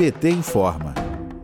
PT informa.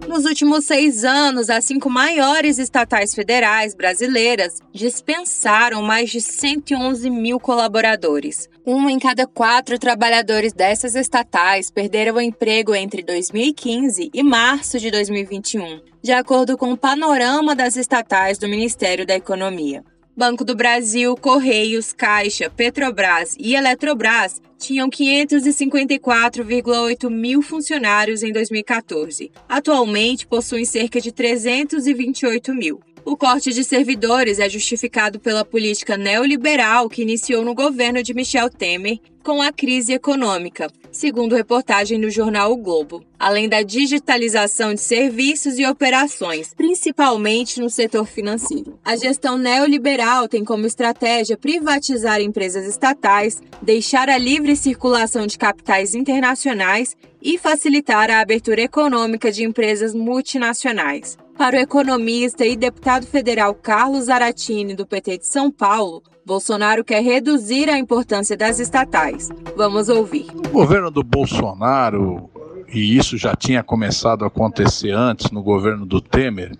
Nos últimos seis anos, as cinco maiores estatais federais brasileiras dispensaram mais de 111 mil colaboradores. Um em cada quatro trabalhadores dessas estatais perderam o emprego entre 2015 e março de 2021, de acordo com o panorama das estatais do Ministério da Economia. Banco do Brasil, Correios, Caixa, Petrobras e Eletrobras tinham 554,8 mil funcionários em 2014. Atualmente possuem cerca de 328 mil. O corte de servidores é justificado pela política neoliberal que iniciou no governo de Michel Temer com a crise econômica, segundo reportagem do jornal o Globo, além da digitalização de serviços e operações, principalmente no setor financeiro. A gestão neoliberal tem como estratégia privatizar empresas estatais, deixar a livre circulação de capitais internacionais e facilitar a abertura econômica de empresas multinacionais. Para o economista e deputado federal Carlos Aratini, do PT de São Paulo, Bolsonaro quer reduzir a importância das estatais. Vamos ouvir. O governo do Bolsonaro, e isso já tinha começado a acontecer antes no governo do Temer,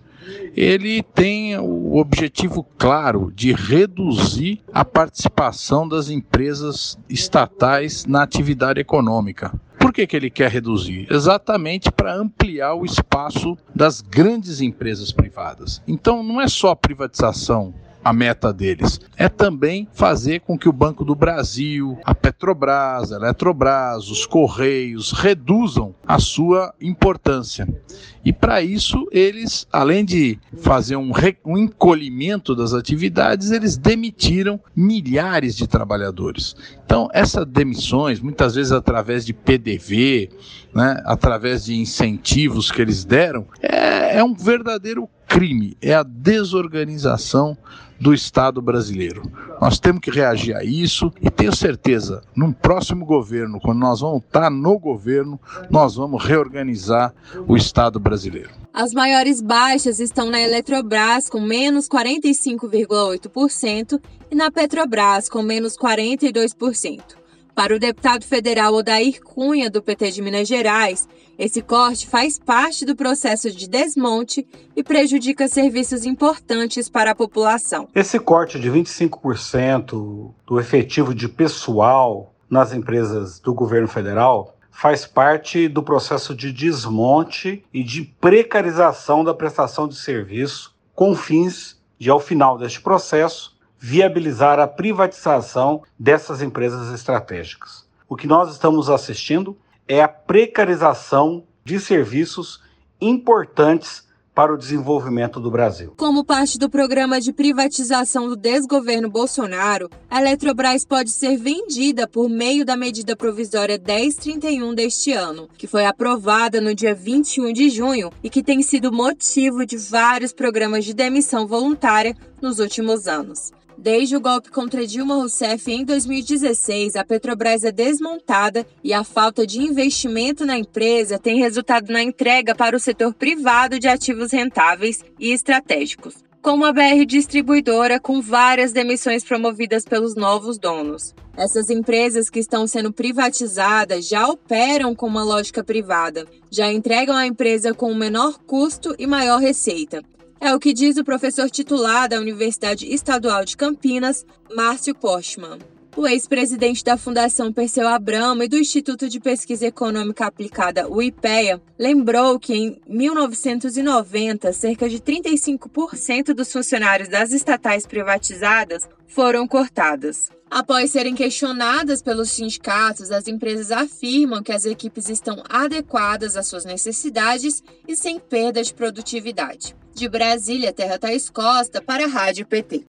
ele tem o objetivo claro de reduzir a participação das empresas estatais na atividade econômica. Por que, que ele quer reduzir? Exatamente para ampliar o espaço das grandes empresas privadas. Então, não é só privatização a meta deles. É também fazer com que o Banco do Brasil, a Petrobras, a Eletrobras, os Correios reduzam a sua importância. E para isso, eles, além de fazer um, um, encolhimento das atividades, eles demitiram milhares de trabalhadores. Então, essas demissões, muitas vezes através de PDV, né, através de incentivos que eles deram, é, é um verdadeiro crime, é a desorganização do Estado brasileiro. Nós temos que reagir a isso e tenho certeza, num próximo governo, quando nós vamos estar no governo, nós vamos reorganizar o Estado brasileiro. As maiores baixas estão na Eletrobras, com menos 45,8%, e na Petrobras, com menos 42%. Para o deputado federal Odair Cunha, do PT de Minas Gerais, esse corte faz parte do processo de desmonte e prejudica serviços importantes para a população. Esse corte de 25% do efetivo de pessoal nas empresas do governo federal faz parte do processo de desmonte e de precarização da prestação de serviço, com fins de, ao final deste processo, viabilizar a privatização dessas empresas estratégicas. O que nós estamos assistindo é a precarização de serviços importantes para o desenvolvimento do Brasil. Como parte do programa de privatização do desgoverno Bolsonaro, a Eletrobras pode ser vendida por meio da medida provisória 1031 deste ano, que foi aprovada no dia 21 de junho e que tem sido motivo de vários programas de demissão voluntária nos últimos anos. Desde o golpe contra Dilma Rousseff em 2016, a Petrobras é desmontada e a falta de investimento na empresa tem resultado na entrega para o setor privado de ativos rentáveis e estratégicos, como a BR Distribuidora, com várias demissões promovidas pelos novos donos. Essas empresas que estão sendo privatizadas já operam com uma lógica privada, já entregam a empresa com menor custo e maior receita. É o que diz o professor titular da Universidade Estadual de Campinas, Márcio Postman. O ex-presidente da Fundação Perseu Abramo e do Instituto de Pesquisa Econômica Aplicada, o IPEA, lembrou que em 1990, cerca de 35% dos funcionários das estatais privatizadas foram cortadas. Após serem questionadas pelos sindicatos, as empresas afirmam que as equipes estão adequadas às suas necessidades e sem perda de produtividade. De Brasília, Terra Thaís Costa, para a Rádio PT.